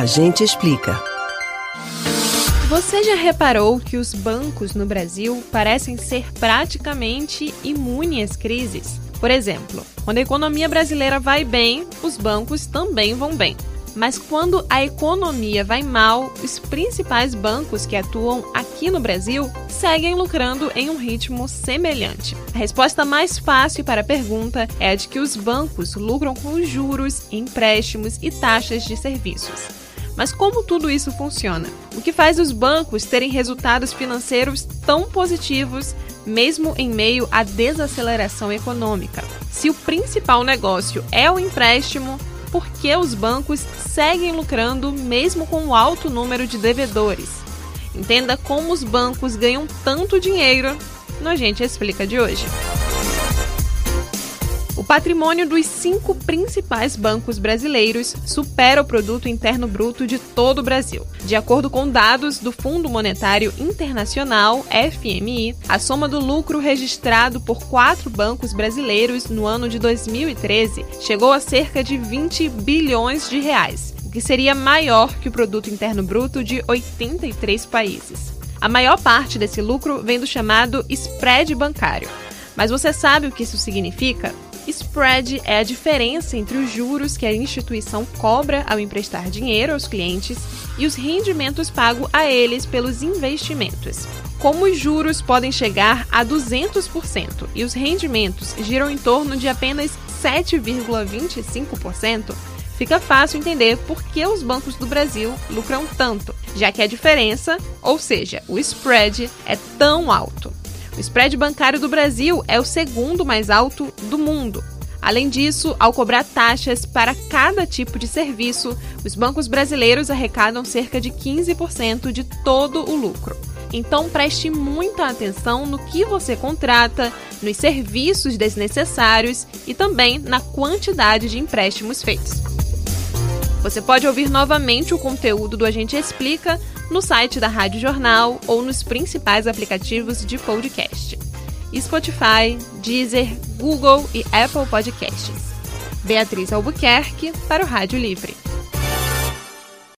A gente explica. Você já reparou que os bancos no Brasil parecem ser praticamente imunes às crises? Por exemplo, quando a economia brasileira vai bem, os bancos também vão bem. Mas quando a economia vai mal, os principais bancos que atuam aqui no Brasil seguem lucrando em um ritmo semelhante. A resposta mais fácil para a pergunta é a de que os bancos lucram com juros, empréstimos e taxas de serviços. Mas como tudo isso funciona? O que faz os bancos terem resultados financeiros tão positivos, mesmo em meio à desaceleração econômica? Se o principal negócio é o empréstimo, por que os bancos seguem lucrando mesmo com o alto número de devedores. Entenda como os bancos ganham tanto dinheiro no Gente Explica de hoje. O patrimônio dos cinco principais bancos brasileiros supera o produto interno bruto de todo o Brasil. De acordo com dados do Fundo Monetário Internacional, FMI, a soma do lucro registrado por quatro bancos brasileiros no ano de 2013 chegou a cerca de 20 bilhões de reais, o que seria maior que o produto interno bruto de 83 países. A maior parte desse lucro vem do chamado spread bancário. Mas você sabe o que isso significa? Spread é a diferença entre os juros que a instituição cobra ao emprestar dinheiro aos clientes e os rendimentos pagos a eles pelos investimentos. Como os juros podem chegar a 200% e os rendimentos giram em torno de apenas 7,25%, fica fácil entender por que os bancos do Brasil lucram tanto, já que a diferença, ou seja, o spread, é tão alto. O spread bancário do Brasil é o segundo mais alto do mundo. Além disso, ao cobrar taxas para cada tipo de serviço, os bancos brasileiros arrecadam cerca de 15% de todo o lucro. Então preste muita atenção no que você contrata, nos serviços desnecessários e também na quantidade de empréstimos feitos. Você pode ouvir novamente o conteúdo do Agente Explica no site da Rádio Jornal ou nos principais aplicativos de podcast: Spotify, Deezer, Google e Apple Podcasts. Beatriz Albuquerque para o Rádio Livre.